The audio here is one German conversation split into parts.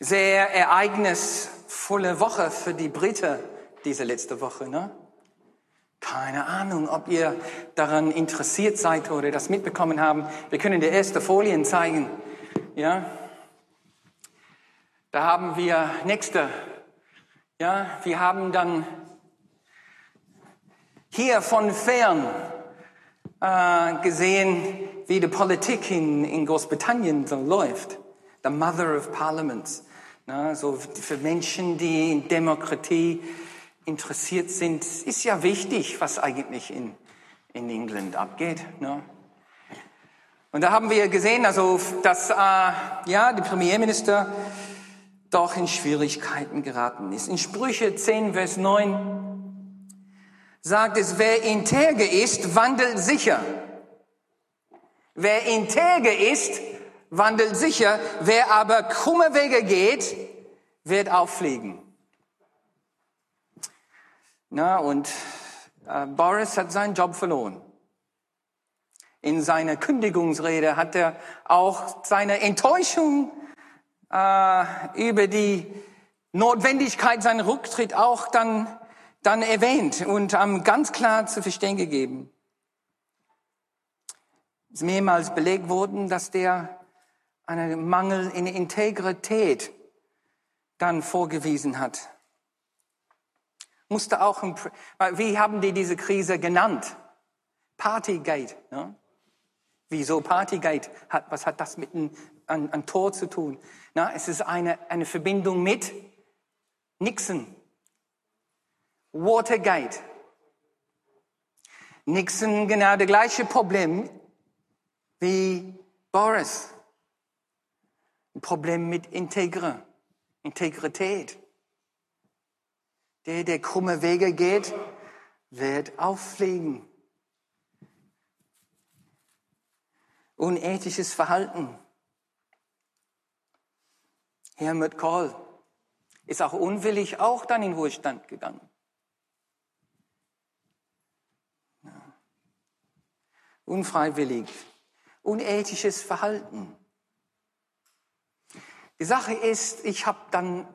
Sehr ereignisvolle Woche für die Briten diese letzte Woche, ne? Keine Ahnung, ob ihr daran interessiert seid oder das mitbekommen haben. Wir können die erste Folien zeigen. Ja? Da haben wir nächste. Ja, wir haben dann hier von fern äh, gesehen, wie die Politik in, in Großbritannien so läuft. The Mother of Parliaments. Na, so für Menschen, die in Demokratie interessiert sind, ist ja wichtig, was eigentlich in, in England abgeht. Ne? Und da haben wir gesehen, also, dass äh, ja, der Premierminister doch in Schwierigkeiten geraten ist. In Sprüche 10, Vers 9 sagt es, wer integer ist, wandelt sicher. Wer integer ist, wandelt sicher. Wer aber krumme Wege geht, wird auffliegen. Na, und äh, Boris hat seinen Job verloren. In seiner Kündigungsrede hat er auch seine Enttäuschung äh, über die Notwendigkeit seinen Rücktritt auch dann, dann erwähnt und ähm, ganz klar zu verstehen gegeben. Es ist mehrmals belegt worden, dass der einen Mangel in Integrität dann vorgewiesen hat musste auch, wie haben die diese Krise genannt? Partygate. Ne? Wieso Partygate? Hat, was hat das mit einem ein, ein Tor zu tun? Na, es ist eine, eine Verbindung mit Nixon. Watergate. Nixon genau das gleiche Problem wie Boris. Ein Problem mit Integre, Integrität. Der, der krumme Wege geht, wird auffliegen. Unethisches Verhalten. Helmut Kohl ist auch unwillig auch dann in Ruhestand gegangen. Unfreiwillig. Unethisches Verhalten. Die Sache ist, ich habe dann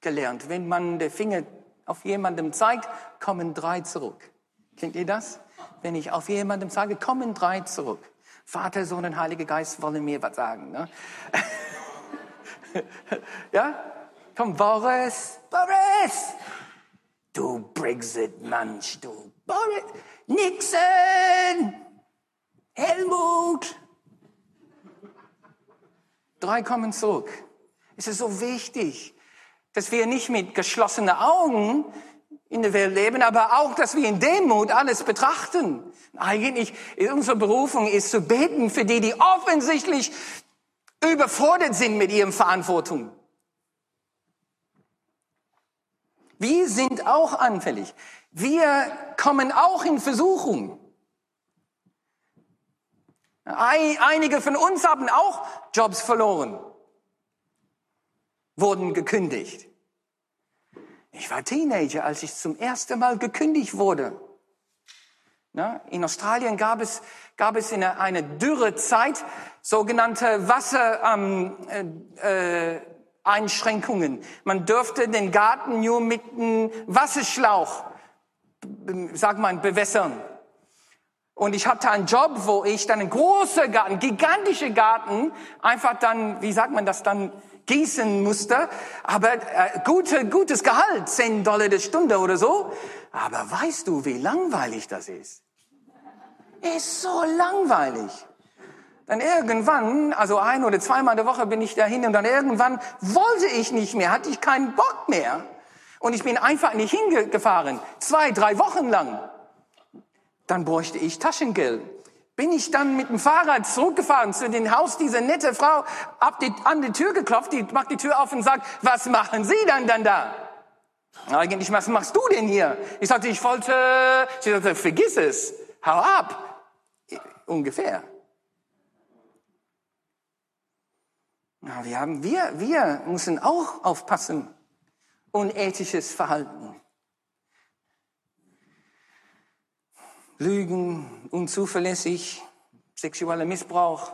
gelernt, wenn man den Finger auf jemandem zeigt, kommen drei zurück. Kennt ihr das? Wenn ich auf jemandem sage, kommen drei zurück. Vater, Sohn und Heiliger Geist wollen mir was sagen. Ne? ja? Komm, Boris, Boris! Du Brexit-Mensch, du Boris! Nixon! Helmut! Drei kommen zurück. Es ist so wichtig, dass wir nicht mit geschlossenen Augen in der Welt leben, aber auch, dass wir in Demut alles betrachten. Eigentlich unsere Berufung ist zu beten für die, die offensichtlich überfordert sind mit ihren Verantwortung. Wir sind auch anfällig. Wir kommen auch in Versuchung. Einige von uns haben auch Jobs verloren wurden gekündigt. Ich war Teenager, als ich zum ersten Mal gekündigt wurde. in Australien gab es, gab es in einer dürre Zeit sogenannte Wassereinschränkungen. Äh, Man dürfte den Garten nur mit einem Wasserschlauch, sag mal, bewässern. Und ich hatte einen Job, wo ich dann einen großen Garten, gigantische Garten, einfach dann, wie sagt man das dann, gießen musste, aber äh, gute, gutes Gehalt, 10 Dollar die Stunde oder so. Aber weißt du, wie langweilig das ist? Ist so langweilig. Dann irgendwann, also ein oder zweimal in der Woche bin ich dahin und dann irgendwann wollte ich nicht mehr, hatte ich keinen Bock mehr. Und ich bin einfach nicht hingefahren. Zwei, drei Wochen lang. Dann bräuchte ich Taschengeld bin ich dann mit dem Fahrrad zurückgefahren zu dem Haus dieser nette Frau, hab die, an die Tür geklopft, die macht die Tür auf und sagt, was machen Sie dann dann da? Eigentlich, was machst du denn hier? Ich sagte, ich wollte, sie sagte, vergiss es, hau ab. Ungefähr. Wir haben, wir, wir müssen auch aufpassen. Unethisches Verhalten. Lügen, unzuverlässig, sexueller Missbrauch,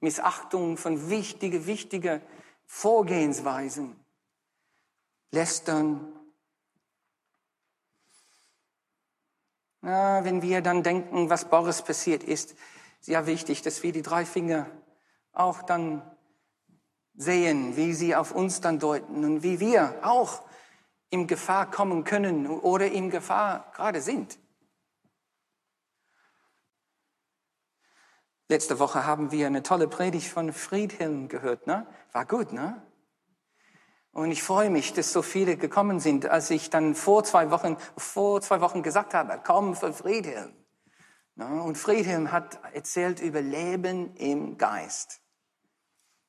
Missachtung von wichtige, wichtige Vorgehensweisen, lästern. Na, wenn wir dann denken, was Boris passiert ist, ist ja wichtig, dass wir die drei Finger auch dann sehen, wie sie auf uns dann deuten und wie wir auch in Gefahr kommen können oder in Gefahr gerade sind. Letzte Woche haben wir eine tolle Predigt von Friedhelm gehört, ne? War gut, ne? Und ich freue mich, dass so viele gekommen sind, als ich dann vor zwei Wochen, vor zwei Wochen gesagt habe, komm für Friedhelm. Ne? Und Friedhelm hat erzählt über Leben im Geist.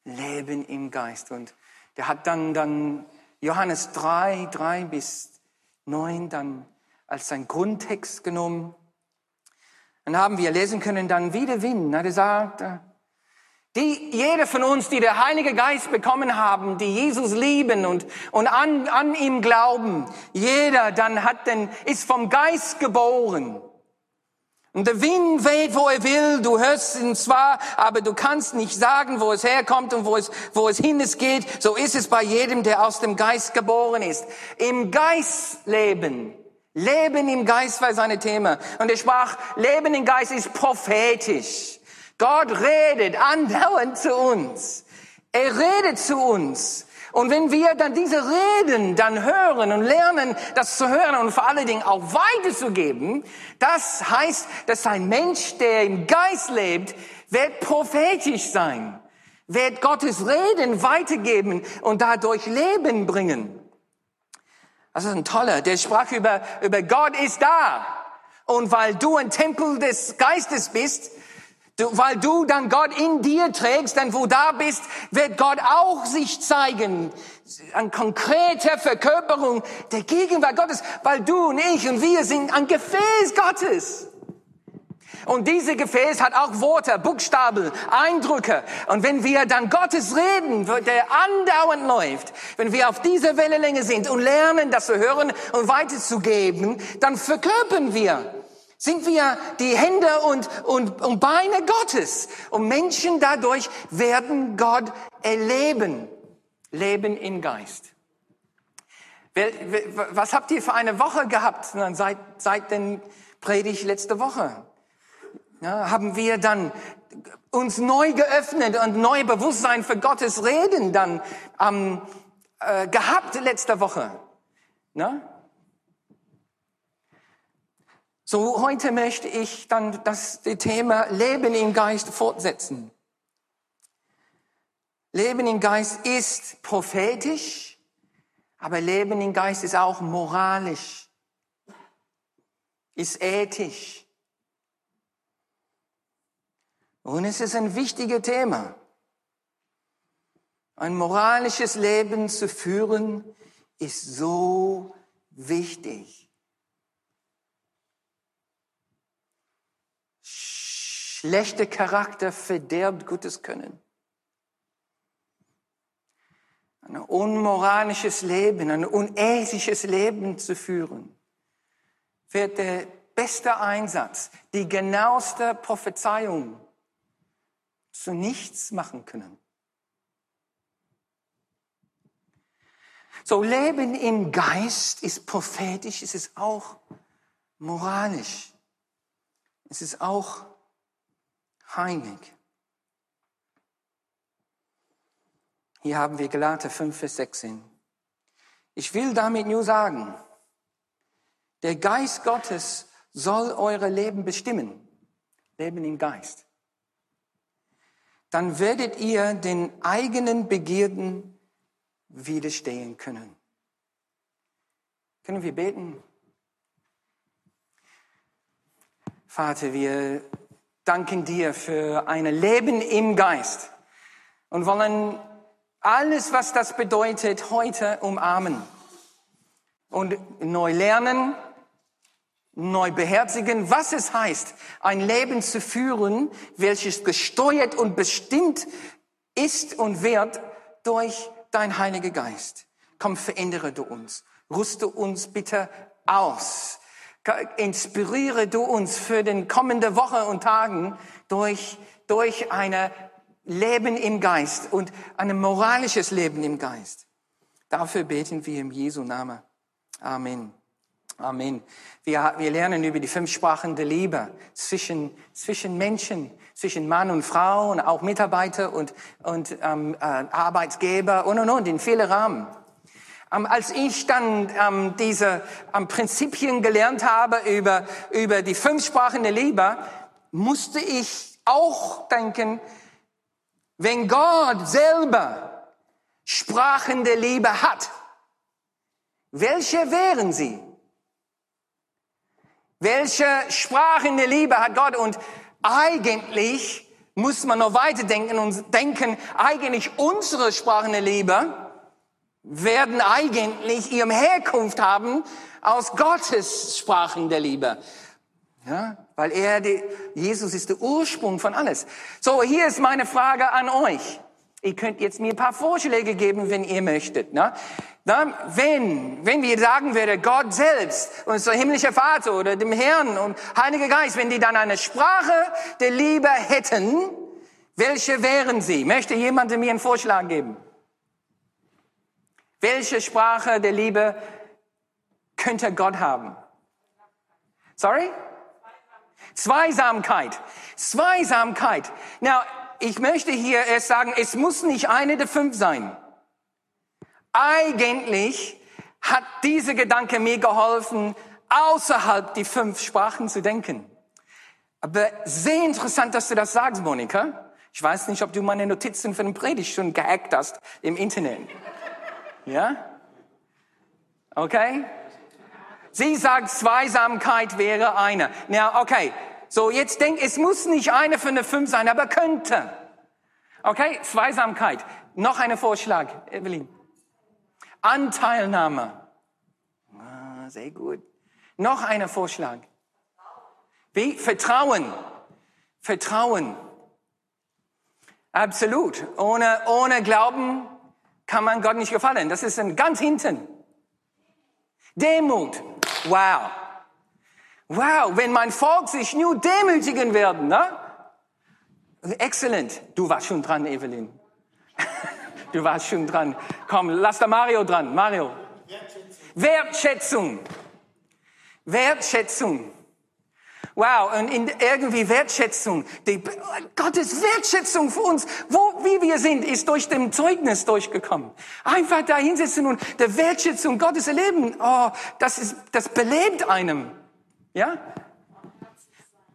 Leben im Geist. Und der hat dann, dann Johannes 3, 3 bis 9 dann als sein Grundtext genommen. Dann haben wir lesen können, dann wieder Wind. Er sagt, die, jeder von uns, die der Heilige Geist bekommen haben, die Jesus lieben und, und an, an ihm glauben, jeder dann hat den, ist vom Geist geboren. Und der Wind weht, wo er will, du hörst ihn zwar, aber du kannst nicht sagen, wo es herkommt und wo es, wo es hin es geht. So ist es bei jedem, der aus dem Geist geboren ist. Im Geist leben. Leben im Geist war seine Thema. Und er sprach, Leben im Geist ist prophetisch. Gott redet andauernd zu uns. Er redet zu uns. Und wenn wir dann diese Reden dann hören und lernen, das zu hören und vor allen Dingen auch weiterzugeben, das heißt, dass ein Mensch, der im Geist lebt, wird prophetisch sein, wird Gottes Reden weitergeben und dadurch Leben bringen. Das ist ein toller, der sprach über, über Gott ist da. Und weil du ein Tempel des Geistes bist, Du, weil du dann Gott in dir trägst, denn wo da bist, wird Gott auch sich zeigen. An konkreter Verkörperung der Gegenwart Gottes, weil du und ich und wir sind ein Gefäß Gottes. Und diese Gefäß hat auch Worte, Buchstaben, Eindrücke. Und wenn wir dann Gottes reden, der andauernd läuft, wenn wir auf dieser Wellenlänge sind und lernen, das zu hören und weiterzugeben, dann verkörpern wir sind wir die Hände und, und, und Beine Gottes. Und Menschen dadurch werden Gott erleben. Leben im Geist. Was habt ihr für eine Woche gehabt seit, seit den Predigt letzte Woche? Ja, haben wir dann uns neu geöffnet und neu Bewusstsein für Gottes Reden dann ähm, äh, gehabt letzte Woche? Ne? So, heute möchte ich dann das Thema Leben im Geist fortsetzen. Leben im Geist ist prophetisch, aber Leben im Geist ist auch moralisch, ist ethisch. Und es ist ein wichtiges Thema. Ein moralisches Leben zu führen ist so wichtig. Schlechter Charakter verderbt gutes Können. Ein unmoralisches Leben, ein unethisches Leben zu führen, wird der beste Einsatz, die genaueste Prophezeiung zu nichts machen können. So Leben im Geist ist prophetisch, es ist auch moralisch. Es ist auch heilig. Hier haben wir Galater 5, Vers 16. Ich will damit nur sagen, der Geist Gottes soll eure Leben bestimmen. Leben im Geist. Dann werdet ihr den eigenen Begierden widerstehen können. Können wir beten? Vater, wir danken dir für ein Leben im Geist und wollen alles, was das bedeutet, heute umarmen und neu lernen, neu beherzigen, was es heißt, ein Leben zu führen, welches gesteuert und bestimmt ist und wird durch dein Heiliger Geist. Komm, verändere du uns. Rüste uns bitte aus Inspiriere du uns für den kommende Woche und Tagen durch, durch eine Leben im Geist und ein moralisches Leben im Geist. Dafür beten wir im Jesu Namen. Amen. Amen. Wir, wir lernen über die fünf Sprachen der Liebe zwischen, zwischen Menschen, zwischen Mann und Frau und auch Mitarbeiter und, und ähm, äh, Arbeitsgeber und und und in viele Rahmen. Ähm, als ich dann ähm, diese ähm, Prinzipien gelernt habe über, über die fünf Sprachen der Liebe, musste ich auch denken, wenn Gott selber Sprachen der Liebe hat, welche wären sie? Welche Sprachen der Liebe hat Gott? Und eigentlich muss man noch weiter denken und denken, eigentlich unsere Sprachen der Liebe werden eigentlich ihrem Herkunft haben aus Gottes Sprachen der Liebe. Ja, weil er, die, Jesus ist der Ursprung von alles. So, hier ist meine Frage an euch. Ihr könnt jetzt mir ein paar Vorschläge geben, wenn ihr möchtet. Ne? Dann, wenn, wenn wir sagen würden, Gott selbst, unser himmlischer Vater oder dem Herrn und Heiliger Geist, wenn die dann eine Sprache der Liebe hätten, welche wären sie? Möchte jemand mir einen Vorschlag geben? Welche Sprache der Liebe könnte Gott haben? Sorry? Zweisamkeit. Zweisamkeit. Now, ich möchte hier erst sagen, es muss nicht eine der fünf sein. Eigentlich hat dieser Gedanke mir geholfen, außerhalb die fünf Sprachen zu denken. Aber sehr interessant, dass du das sagst, Monika. Ich weiß nicht, ob du meine Notizen für den Predigt schon gehackt hast im Internet. Ja? Okay? Sie sagt, Zweisamkeit wäre eine. Ja, okay. So, jetzt denk, es muss nicht eine von den fünf sein, aber könnte. Okay, Zweisamkeit. Noch ein Vorschlag, Evelyn. Anteilnahme. Ah, sehr gut. Noch ein Vorschlag. Wie? Vertrauen. Vertrauen. Absolut. Ohne, ohne Glauben kann man Gott nicht gefallen. Das ist ein ganz hinten. Demut. Wow. Wow, wenn mein Volk sich nur demütigen werden, ne? Excellent. Du warst schon dran, Evelyn. Du warst schon dran. Komm, lass da Mario dran. Mario. Wertschätzung. Wertschätzung. Wow, und in irgendwie Wertschätzung, die, Gottes Wertschätzung für uns, wo, wie wir sind, ist durch dem Zeugnis durchgekommen. Einfach da hinsetzen und der Wertschätzung Gottes erleben, oh, das ist, das belebt einem. Ja?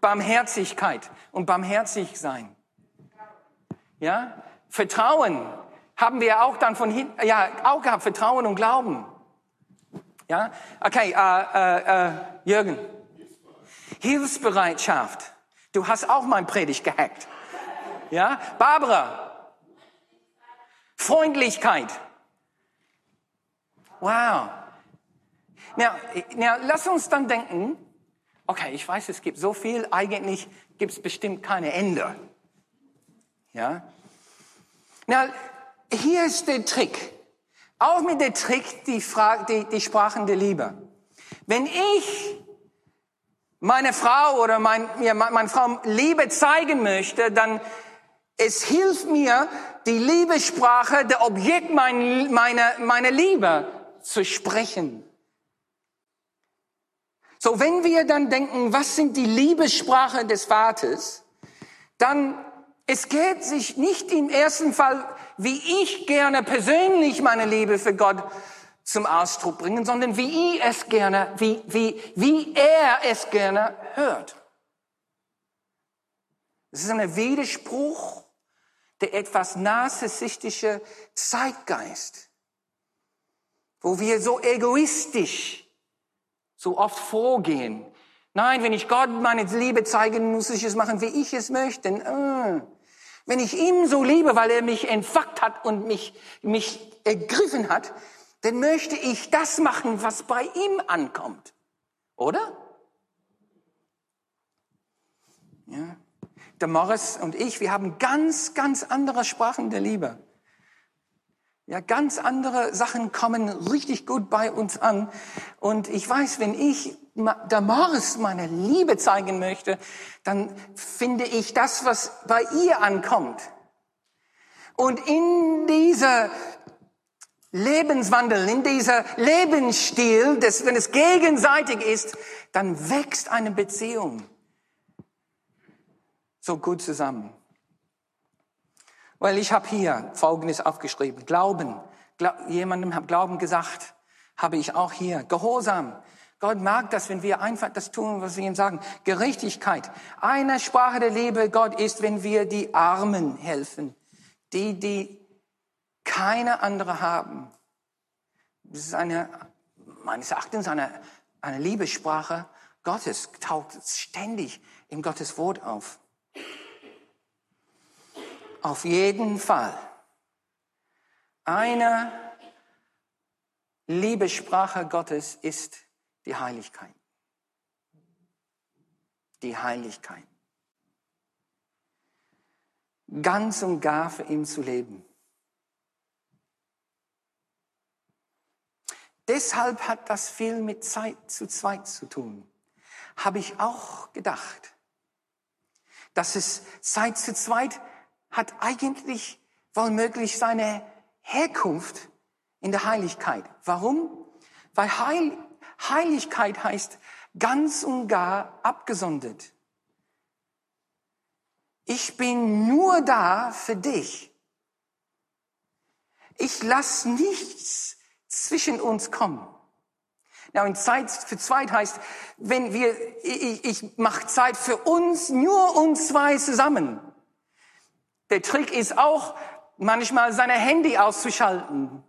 Barmherzigkeit und barmherzig sein. Ja? Vertrauen haben wir auch dann von hinten, ja, auch gehabt, Vertrauen und Glauben. Ja? Okay, äh, äh, äh, Jürgen. Hilfsbereitschaft. Du hast auch mein Predigt gehackt. Ja? Barbara. Freundlichkeit. Wow. Now, now, lass uns dann denken, okay, ich weiß, es gibt so viel, eigentlich gibt es bestimmt keine Ende. Ja? Now, hier ist der Trick. Auch mit der Trick, die, Frage, die, die Sprachen der Liebe. Wenn ich meine Frau oder mein, ja, meine Frau Liebe zeigen möchte, dann es hilft mir, die Liebessprache, der Objekt meiner meine, meine Liebe zu sprechen. So, wenn wir dann denken, was sind die Liebessprache des Vaters, dann es geht sich nicht im ersten Fall, wie ich gerne persönlich meine Liebe für Gott zum Ausdruck bringen, sondern wie ich es gerne, wie, wie, wie er es gerne hört. Es ist ein Widerspruch der etwas narzisstische Zeitgeist, wo wir so egoistisch so oft vorgehen. Nein, wenn ich Gott meine Liebe zeigen, muss ich es machen, wie ich es möchte. Wenn ich ihn so liebe, weil er mich entfacht hat und mich, mich ergriffen hat, dann möchte ich das machen, was bei ihm ankommt. Oder? Ja. Der Morris und ich, wir haben ganz, ganz andere Sprachen der Liebe. Ja, ganz andere Sachen kommen richtig gut bei uns an. Und ich weiß, wenn ich der Morris meine Liebe zeigen möchte, dann finde ich das, was bei ihr ankommt, Und in dieser Lebenswandel, in dieser Lebensstil, dass, wenn es gegenseitig ist, dann wächst eine Beziehung so gut zusammen. Weil ich habe hier Folgendes aufgeschrieben. Glauben. Gla jemandem hat Glauben gesagt, habe ich auch hier. Gehorsam. Gott mag das, wenn wir einfach das tun, was wir ihm sagen. Gerechtigkeit. Eine Sprache der Liebe Gott ist, wenn wir die Armen helfen. Die, die keine andere haben. Das ist eine, meines Erachtens eine, eine Liebessprache Gottes, taucht ständig in Gottes Wort auf. Auf jeden Fall. Eine Liebessprache Gottes ist die Heiligkeit. Die Heiligkeit. Ganz und gar für ihn zu leben. Deshalb hat das viel mit Zeit zu zweit zu tun. Habe ich auch gedacht. Dass es Zeit zu zweit hat eigentlich wohl seine Herkunft in der Heiligkeit. Warum? Weil Heil, Heiligkeit heißt ganz und gar abgesondert. Ich bin nur da für dich. Ich lasse nichts zwischen uns kommen. Ja, und Zeit für Zweit heißt, wenn wir, ich, ich mache Zeit für uns, nur uns zwei zusammen. Der Trick ist auch, manchmal seine Handy auszuschalten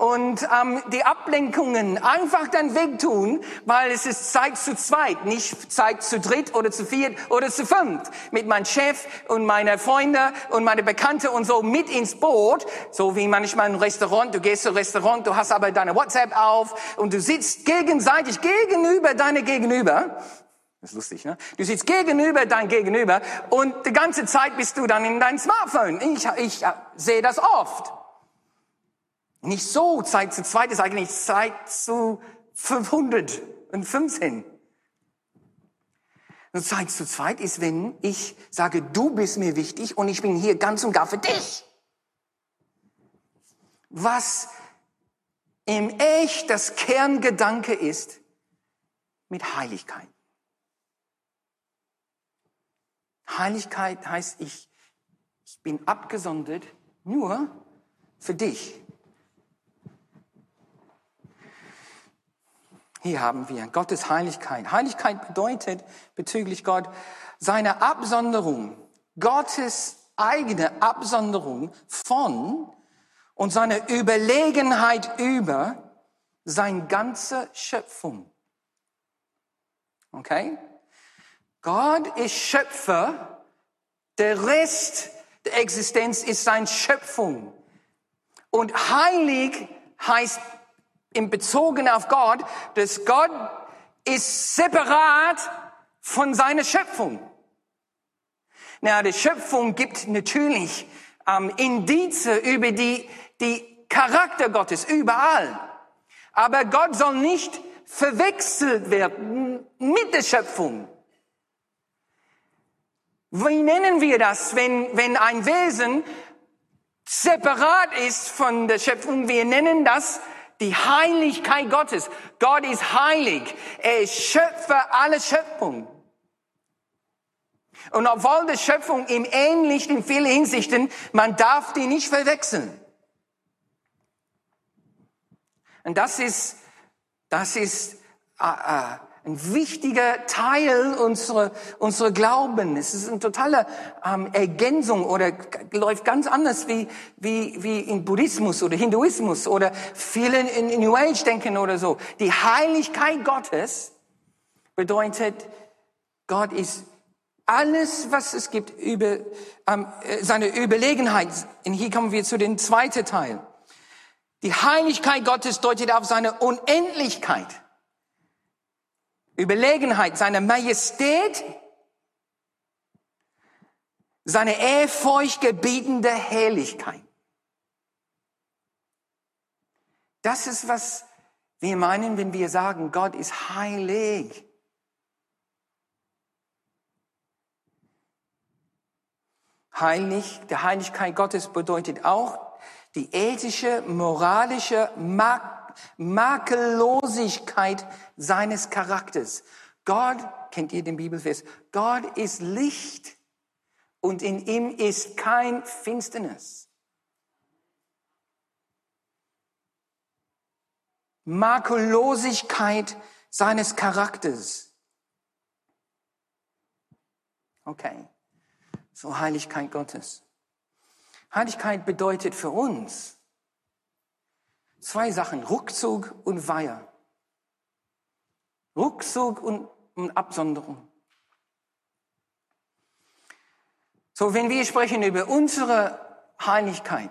und ähm, die Ablenkungen einfach dann wegtun, weil es ist Zeit zu zweit, nicht Zeit zu dritt oder zu viert oder zu fünft. Mit meinem Chef und meiner Freunde und meine Bekannte und so mit ins Boot, so wie manchmal ein Restaurant, du gehst zum Restaurant, du hast aber deine WhatsApp auf und du sitzt gegenseitig gegenüber deine Gegenüber. Das ist lustig, ne? Du sitzt gegenüber dein Gegenüber und die ganze Zeit bist du dann in dein Smartphone. Ich, ich äh, sehe das oft. Nicht so, Zeit zu zweit ist eigentlich Zeit zu 515. Und Zeit zu zweit ist, wenn ich sage, du bist mir wichtig und ich bin hier ganz und gar für dich. Was im Echt das Kerngedanke ist mit Heiligkeit. Heiligkeit heißt, ich, ich bin abgesondert nur für dich. Hier haben wir Gottes Heiligkeit. Heiligkeit bedeutet bezüglich Gott seine Absonderung, Gottes eigene Absonderung von und seine Überlegenheit über sein ganze Schöpfung. Okay? Gott ist Schöpfer, der Rest der Existenz ist seine Schöpfung. Und heilig heißt im Bezogen auf Gott, dass Gott ist separat von seiner Schöpfung. Na, die Schöpfung gibt natürlich ähm, Indize über die, die Charakter Gottes überall. Aber Gott soll nicht verwechselt werden mit der Schöpfung. Wie nennen wir das, wenn, wenn ein Wesen separat ist von der Schöpfung? Wir nennen das die Heiligkeit Gottes. Gott ist heilig. Er ist Schöpfer aller Schöpfung. Und obwohl die Schöpfung ihm ähnlich in vielen Hinsichten, man darf die nicht verwechseln. Und das ist, das ist äh, äh, ein wichtiger Teil unserer, unserer Glauben. Es ist eine totale ähm, Ergänzung oder läuft ganz anders wie, wie, wie in Buddhismus oder Hinduismus oder vielen in New Age denken oder so. Die Heiligkeit Gottes bedeutet, Gott ist alles, was es gibt, über ähm, seine Überlegenheit. Und hier kommen wir zu dem zweiten Teil. Die Heiligkeit Gottes deutet auf seine Unendlichkeit. Überlegenheit, seine Majestät, seine ehrfurchtgebietende Herrlichkeit. Das ist, was wir meinen, wenn wir sagen, Gott ist heilig. Heilig, der Heiligkeit Gottes bedeutet auch die ethische, moralische Mak Makellosigkeit seines Charakters. Gott, kennt ihr den Bibelvers? Gott ist Licht und in ihm ist kein Finsternis. Makellosigkeit seines Charakters. Okay, so Heiligkeit Gottes. Heiligkeit bedeutet für uns zwei Sachen, Rückzug und Weihe. Rückzug und, und Absonderung. So, wenn wir sprechen über unsere Heiligkeit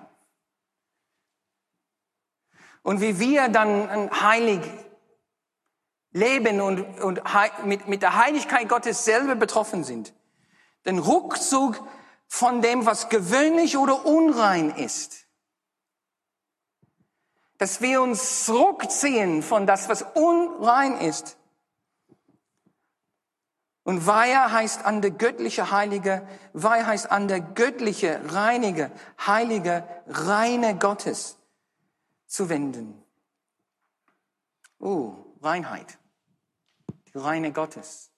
und wie wir dann heilig leben und, und mit, mit der Heiligkeit Gottes selber betroffen sind, den Rückzug von dem, was gewöhnlich oder unrein ist. Dass wir uns zurückziehen von das, was unrein ist. Und Weihe heißt an der göttliche Heilige, Weihe heißt an der göttliche, reinige, heilige, reine Gottes zu wenden. Oh, Reinheit. Die reine Gottes.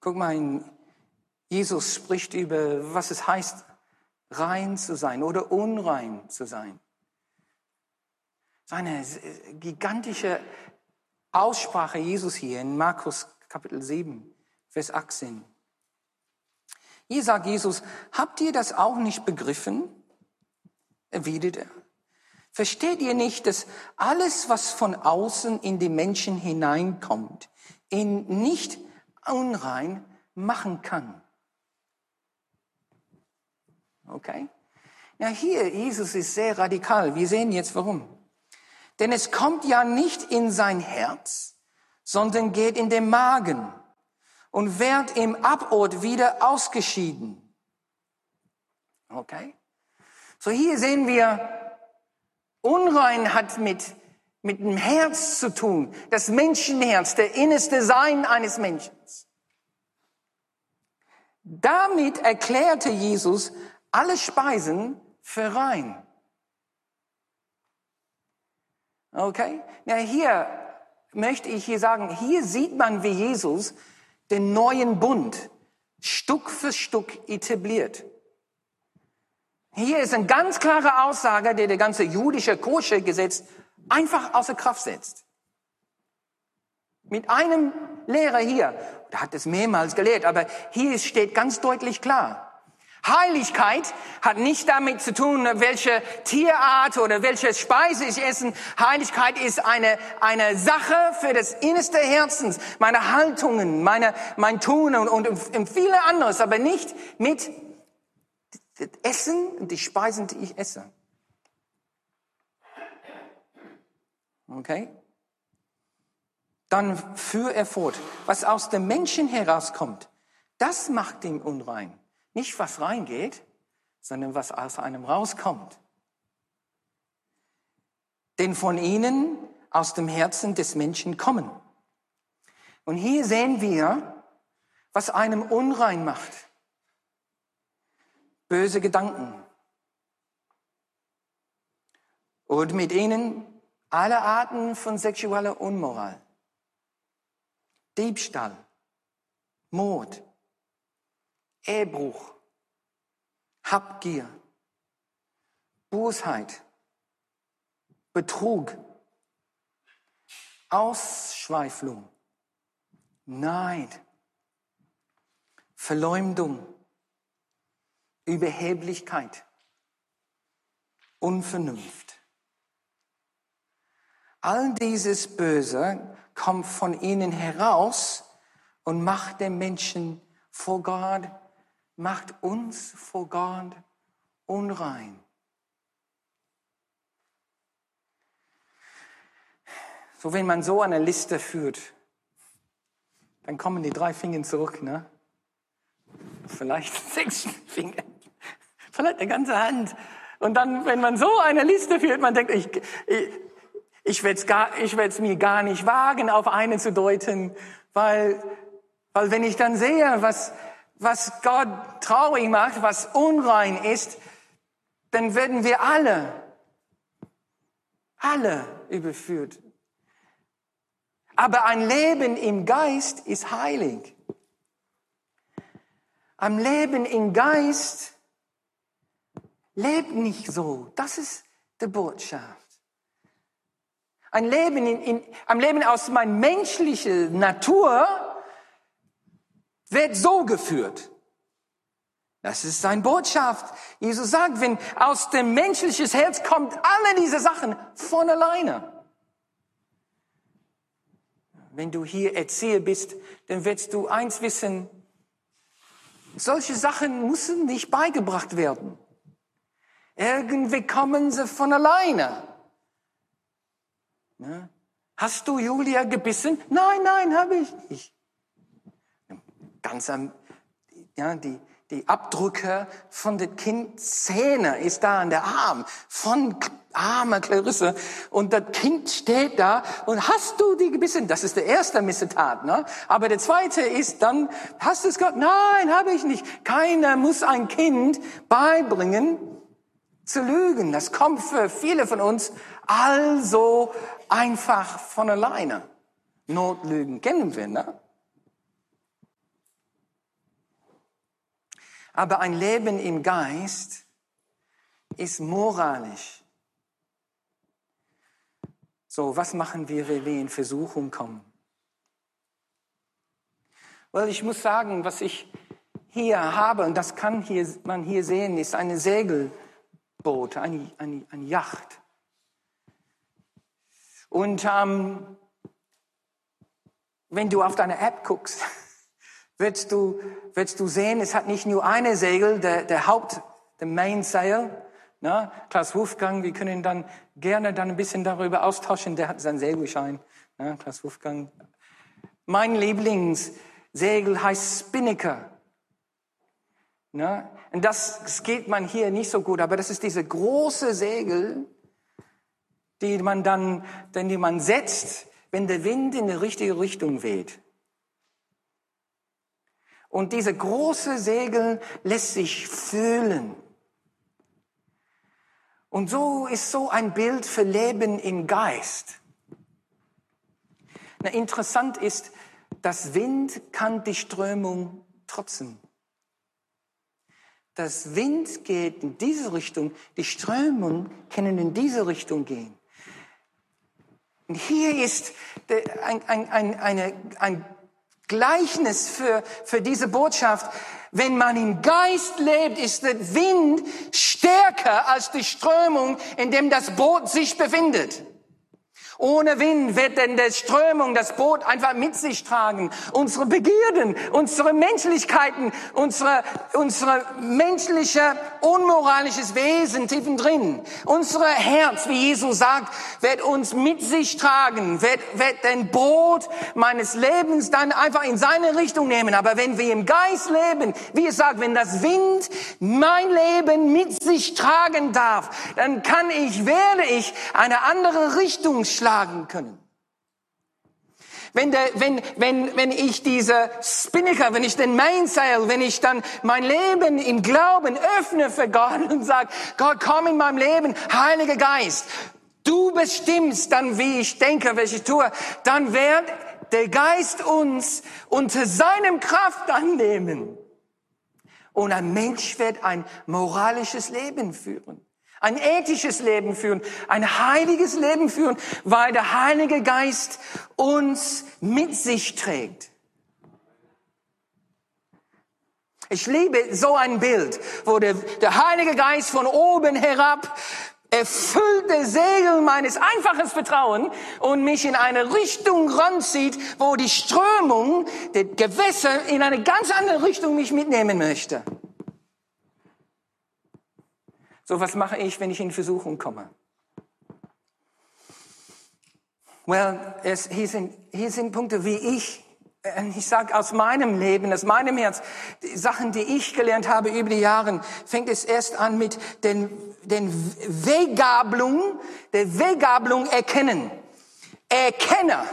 Guck mal Jesus spricht über, was es heißt, rein zu sein oder unrein zu sein. Seine gigantische Aussprache Jesus hier in Markus Kapitel 7, Vers 18. Hier sagt Jesus, habt ihr das auch nicht begriffen? Erwidert er. Versteht ihr nicht, dass alles, was von außen in die Menschen hineinkommt, ihn nicht unrein machen kann? Okay? Ja, hier, Jesus ist sehr radikal. Wir sehen jetzt warum. Denn es kommt ja nicht in sein Herz, sondern geht in den Magen und wird im Abort wieder ausgeschieden. Okay? So hier sehen wir, Unrein hat mit, mit dem Herz zu tun. Das Menschenherz, der innerste Sein eines Menschen. Damit erklärte Jesus alle Speisen für rein. Okay? Ja, hier möchte ich hier sagen, hier sieht man, wie Jesus den neuen Bund Stück für Stück etabliert. Hier ist eine ganz klare Aussage, die der ganze jüdische Koscher-Gesetz einfach außer Kraft setzt. Mit einem Lehrer hier, der hat es mehrmals gelehrt, aber hier steht ganz deutlich klar, Heiligkeit hat nicht damit zu tun, welche Tierart oder welche Speise ich esse. Heiligkeit ist eine, eine Sache für das innerste Herzens, meine Haltungen, meine, mein Tun und, und, und viele anderes, aber nicht mit Essen und die Speisen, die ich esse. Okay? Dann führe er fort. Was aus dem Menschen herauskommt, das macht ihn unrein. Nicht was reingeht, sondern was aus einem rauskommt. Denn von ihnen aus dem Herzen des Menschen kommen. Und hier sehen wir, was einem unrein macht. Böse Gedanken. Und mit ihnen alle Arten von sexueller Unmoral. Diebstahl, Mord, Ehebruch, Habgier, Bosheit, Betrug, Ausschweiflung, Neid, Verleumdung, Überheblichkeit, Unvernunft. All dieses Böse kommt von ihnen heraus und macht den Menschen vor Gott macht uns vor Gott unrein. So, wenn man so eine Liste führt, dann kommen die drei Finger zurück, ne? Vielleicht sechs Finger, vielleicht eine ganze Hand. Und dann, wenn man so eine Liste führt, man denkt, ich, ich, ich werde es mir gar nicht wagen, auf eine zu deuten, weil, weil wenn ich dann sehe, was, was Gott traurig macht, was unrein ist, dann werden wir alle, alle überführt. Aber ein Leben im Geist ist heilig. Ein Leben im Geist lebt nicht so. Das ist die Botschaft. Ein Leben, in, in, ein Leben aus meiner menschlichen Natur wird so geführt. Das ist seine Botschaft. Jesus sagt, wenn aus dem menschlichen Herz kommt alle diese Sachen von alleine. Wenn du hier Erzieher bist, dann wirst du eins wissen, solche Sachen müssen nicht beigebracht werden. Irgendwie kommen sie von alleine. Ja? Hast du Julia gebissen? Nein, nein, habe ich nicht. Ganz am, ja, die, die Abdrücke von den Kindzähne ist da an der Arm von armer Clarisse. Und das Kind steht da und hast du die gebissen? Das ist der erste Missetat, ne? Aber der zweite ist dann, hast du es gehabt? Nein, habe ich nicht. Keiner muss ein Kind beibringen, zu lügen. Das kommt für viele von uns also einfach von alleine. Notlügen kennen wir, ne? Aber ein Leben im Geist ist moralisch. So, was machen wir, wenn wir in Versuchung kommen? Weil ich muss sagen, was ich hier habe, und das kann hier, man hier sehen, ist eine Segelboot, eine, eine, eine Yacht. Und ähm, wenn du auf deine App guckst, wirst du, wirst du sehen, es hat nicht nur eine Segel, der, der Haupt, der Mainsail. Ne? Klaus Wolfgang, wir können dann gerne dann ein bisschen darüber austauschen, der hat seinen Segelschein. Ne? Klaus Wolfgang. Mein Lieblingssegel heißt Spinnaker. Ne? Und das, das geht man hier nicht so gut, aber das ist diese große Segel, die man dann, denn die man setzt, wenn der Wind in die richtige Richtung weht. Und diese große Segel lässt sich fühlen. Und so ist so ein Bild für Leben im Geist. Na, interessant ist, das Wind kann die Strömung trotzen. Das Wind geht in diese Richtung, die Strömungen können in diese Richtung gehen. Und hier ist ein, ein, ein, eine, ein Gleichnis für, für diese Botschaft. Wenn man im Geist lebt, ist der Wind stärker als die Strömung, in dem das Boot sich befindet. Ohne Wind wird denn der Strömung das Boot einfach mit sich tragen. Unsere Begierden, unsere Menschlichkeiten, unsere, unsere menschliche, unmoralisches Wesen tiefen drin. Unsere Herz, wie Jesus sagt, wird uns mit sich tragen, wird, wird den Boot meines Lebens dann einfach in seine Richtung nehmen. Aber wenn wir im Geist leben, wie es sagt, wenn das Wind mein Leben mit sich tragen darf, dann kann ich, werde ich eine andere Richtung schlagen schlagen können. Wenn, der, wenn, wenn, wenn ich diese Spinnaker, wenn ich den Mainsail, wenn ich dann mein Leben im Glauben öffne für Gott und sage, Gott, komm in mein Leben, Heiliger Geist, du bestimmst dann, wie ich denke, welche ich tue, dann wird der Geist uns unter seinem Kraft annehmen. Und ein Mensch wird ein moralisches Leben führen ein ethisches Leben führen, ein heiliges Leben führen, weil der Heilige Geist uns mit sich trägt. Ich liebe so ein Bild, wo der, der Heilige Geist von oben herab erfüllte Segel meines einfachen Vertrauen und mich in eine Richtung ranzieht, wo die Strömung der Gewässer in eine ganz andere Richtung mich mitnehmen möchte. So, was mache ich, wenn ich in Versuchung komme? Well, es, hier, sind, hier sind Punkte, wie ich, äh, ich sage aus meinem Leben, aus meinem Herz, die Sachen, die ich gelernt habe über die Jahre, fängt es erst an mit den, den Weggabelung, der Weggabelung erkennen. Erkenne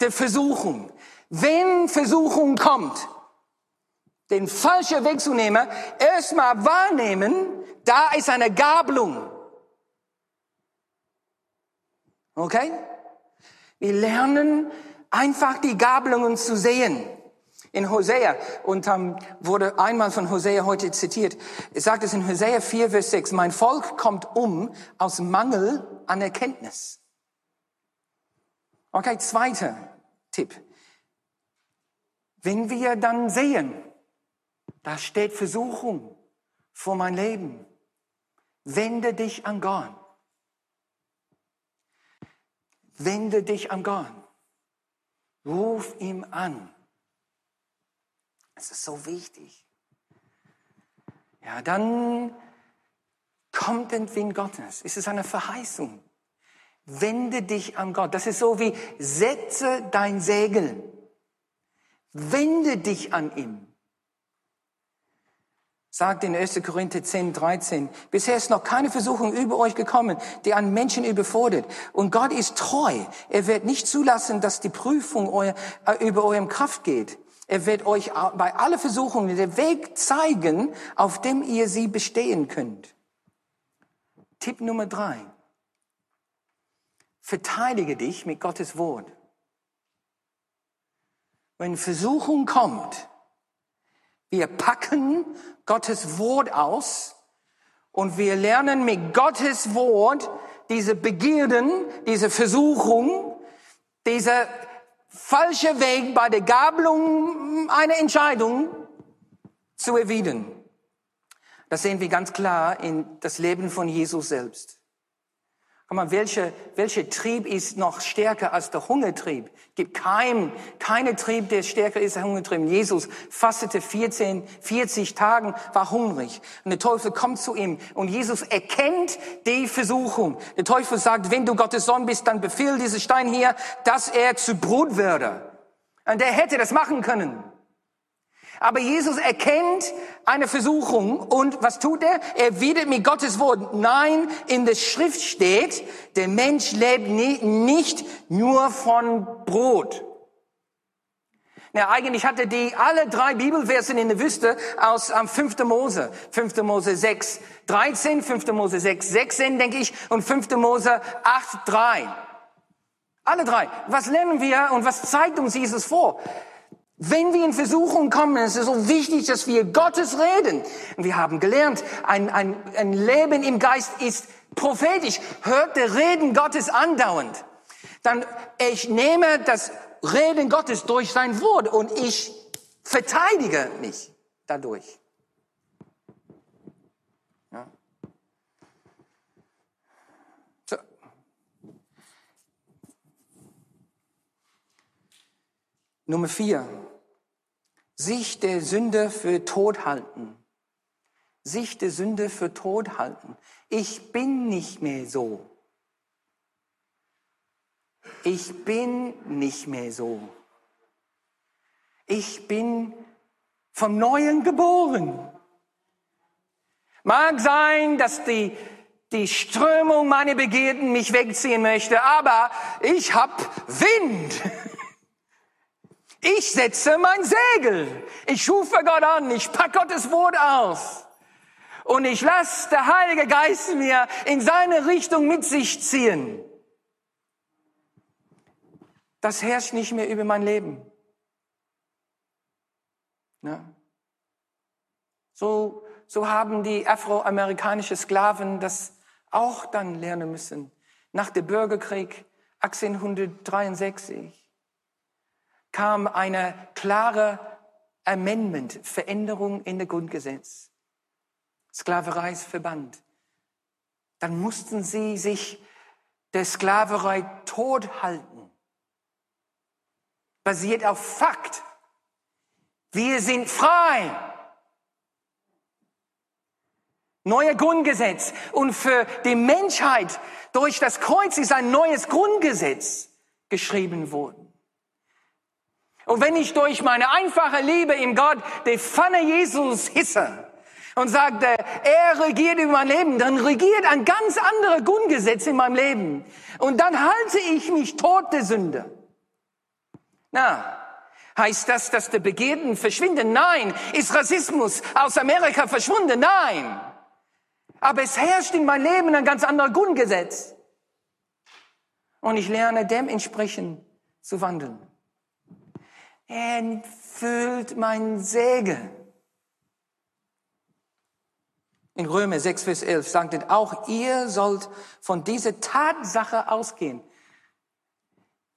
der Versuchung. Wenn Versuchung kommt, den falschen Weg zu nehmen, erstmal wahrnehmen, da ist eine Gabelung. Okay? Wir lernen einfach die Gabelungen zu sehen. In Hosea, und ähm, wurde einmal von Hosea heute zitiert, es sagt es in Hosea 4, Vers 6, mein Volk kommt um aus Mangel an Erkenntnis. Okay, zweiter Tipp. Wenn wir dann sehen, da steht Versuchung vor mein Leben, wende dich an Gott. Wende dich an Gott. Ruf ihm an. Es ist so wichtig. Ja, dann kommt den Wind Gottes. Es ist eine Verheißung. Wende dich an Gott. Das ist so wie setze dein Segel. Wende dich an ihm. Sagt in 1. Korinther 10, 13, bisher ist noch keine Versuchung über euch gekommen, die einen Menschen überfordert. Und Gott ist treu. Er wird nicht zulassen, dass die Prüfung euer, äh, über eurem Kraft geht. Er wird euch bei aller Versuchungen den Weg zeigen, auf dem ihr sie bestehen könnt. Tipp Nummer drei. Verteidige dich mit Gottes Wort. Wenn Versuchung kommt, wir packen Gottes Wort aus und wir lernen mit Gottes Wort diese Begierden, diese Versuchung, dieser falsche Weg bei der Gabelung einer Entscheidung zu erwidern. Das sehen wir ganz klar in das Leben von Jesus selbst. Guck mal, welcher welche Trieb ist noch stärker als der Hungertrieb? Gibt kein, keine Trieb, der stärker ist als der Hungertrieb. Jesus fastete 14, 40 Tagen, war hungrig. Und der Teufel kommt zu ihm und Jesus erkennt die Versuchung. Der Teufel sagt, wenn du Gottes Sohn bist, dann befehl diesen Stein hier, dass er zu Brot werde. Und der hätte das machen können. Aber Jesus erkennt eine Versuchung und was tut er? Er widert mit Gottes Wort. Nein, in der Schrift steht, der Mensch lebt nicht nur von Brot. Ja, eigentlich hatte die alle drei Bibelversen in der Wüste aus ähm, 5. Mose. 5. Mose 6, 13, 5. Mose 6, 16, denke ich, und 5. Mose 8, 3. Alle drei. Was lernen wir und was zeigt uns Jesus vor? Wenn wir in Versuchung kommen, ist es so wichtig, dass wir Gottes reden. Und wir haben gelernt, ein, ein, ein Leben im Geist ist prophetisch. Hört der Reden Gottes andauernd. Dann, ich nehme das Reden Gottes durch sein Wort und ich verteidige mich dadurch. Ja. So. Nummer vier sich der Sünde für tot halten. Sich der Sünde für tot halten. Ich bin nicht mehr so. Ich bin nicht mehr so. Ich bin vom Neuen geboren. Mag sein, dass die, die Strömung meiner Begierden mich wegziehen möchte, aber ich hab Wind. Ich setze mein Segel. Ich rufe Gott an. Ich pack Gottes Wort aus. Und ich lasse der Heilige Geist mir in seine Richtung mit sich ziehen. Das herrscht nicht mehr über mein Leben. Ja. So, so haben die afroamerikanischen Sklaven das auch dann lernen müssen. Nach dem Bürgerkrieg 1863 kam eine klare Amendment, Veränderung in der Grundgesetz. Sklaverei ist verbannt. Dann mussten sie sich der Sklaverei tot halten. Basiert auf Fakt. Wir sind frei. Neuer Grundgesetz. Und für die Menschheit durch das Kreuz ist ein neues Grundgesetz geschrieben worden. Und wenn ich durch meine einfache Liebe im Gott die Pfanne Jesus hisse und sagte, er regiert über mein Leben, dann regiert ein ganz anderer Grundgesetz in meinem Leben. Und dann halte ich mich tot der Sünde. Na, Heißt das, dass die Begierden verschwinden? Nein. Ist Rassismus aus Amerika verschwunden? Nein. Aber es herrscht in meinem Leben ein ganz anderer Grundgesetz. Und ich lerne dementsprechend zu wandeln. Entfüllt mein Segen. In Römer 6, Vers 11 sagt es, auch ihr sollt von dieser Tatsache ausgehen.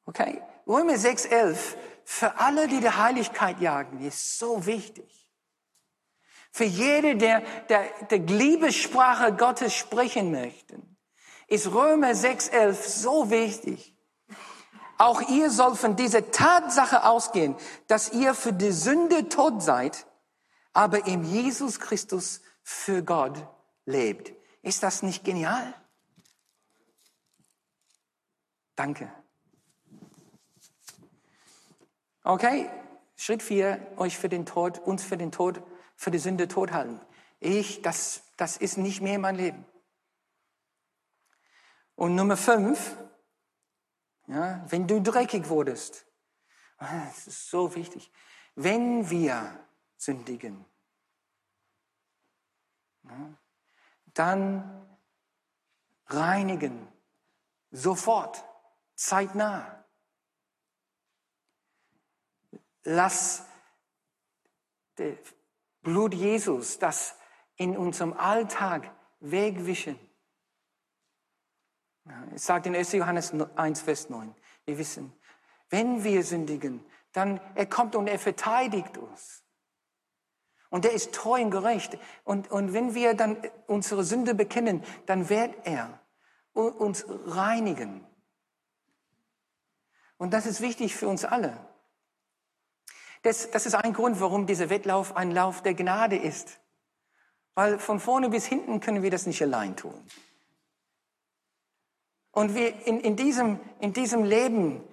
Okay? Römer 6, 11, für alle, die der Heiligkeit jagen, ist so wichtig. Für jede, der, der, der Liebessprache Gottes sprechen möchte, ist Römer 6, 11 so wichtig. Auch ihr sollt von dieser Tatsache ausgehen, dass ihr für die Sünde tot seid, aber in Jesus Christus für Gott lebt. Ist das nicht genial? Danke. Okay, Schritt vier, euch für den Tod, uns für den Tod, für die Sünde tot halten. Ich, das, das ist nicht mehr mein Leben. Und Nummer fünf, ja, wenn du dreckig wurdest, das ist so wichtig, wenn wir sündigen, dann reinigen, sofort, zeitnah. Lass das Blut Jesus das in unserem Alltag wegwischen. Es sagt in 1. Johannes 1, Vers 9. Wir wissen, wenn wir sündigen, dann er kommt und er verteidigt uns. Und er ist treu und gerecht. Und, und wenn wir dann unsere Sünde bekennen, dann wird er uns reinigen. Und das ist wichtig für uns alle. Das, das ist ein Grund, warum dieser Wettlauf ein Lauf der Gnade ist. Weil von vorne bis hinten können wir das nicht allein tun. Und wir in, in, diesem, in diesem Leben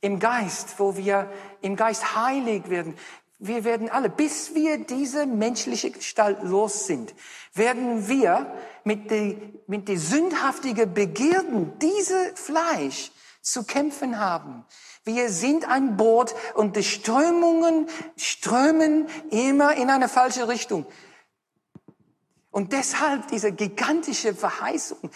im Geist, wo wir im Geist heilig werden, wir werden alle, bis wir diese menschliche Gestalt los sind, werden wir mit die, mit die sündhaftigen Begierden, diese Fleisch zu kämpfen haben. Wir sind ein Boot und die Strömungen strömen immer in eine falsche Richtung. Und deshalb diese gigantische Verheißung,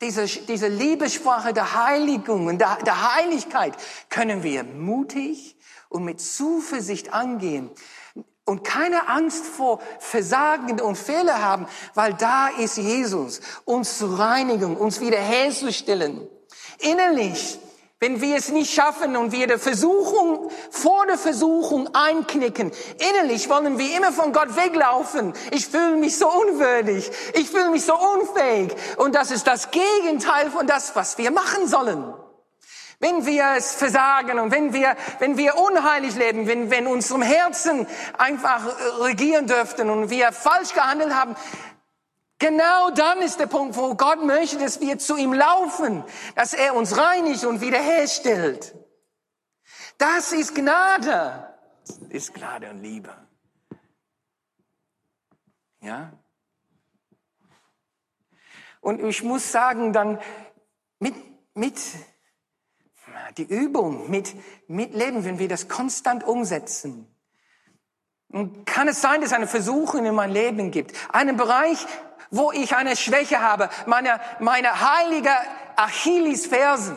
diese, diese Liebessprache der Heiligung und der, der Heiligkeit können wir mutig und mit Zuversicht angehen und keine Angst vor Versagen und Fehler haben, weil da ist Jesus, uns zu reinigen, uns wiederherzustellen. Innerlich, wenn wir es nicht schaffen und wir der Versuchung, vor der Versuchung einknicken, innerlich wollen wir immer von Gott weglaufen. Ich fühle mich so unwürdig. Ich fühle mich so unfähig. Und das ist das Gegenteil von das, was wir machen sollen. Wenn wir es versagen und wenn wir, wenn wir unheilig leben, wenn, wenn unserem Herzen einfach regieren dürften und wir falsch gehandelt haben, genau dann ist der Punkt, wo Gott möchte, dass wir zu ihm laufen, dass er uns reinigt und wiederherstellt. Das ist Gnade. Das ist Gnade und Liebe. Ja? Und ich muss sagen, dann mit, mit die Übung mit, mit Leben, wenn wir das konstant umsetzen. Und kann es sein, dass es eine Versuchung in mein Leben gibt? Einen Bereich, wo ich eine Schwäche habe, meine, meine heilige Achillesfersen.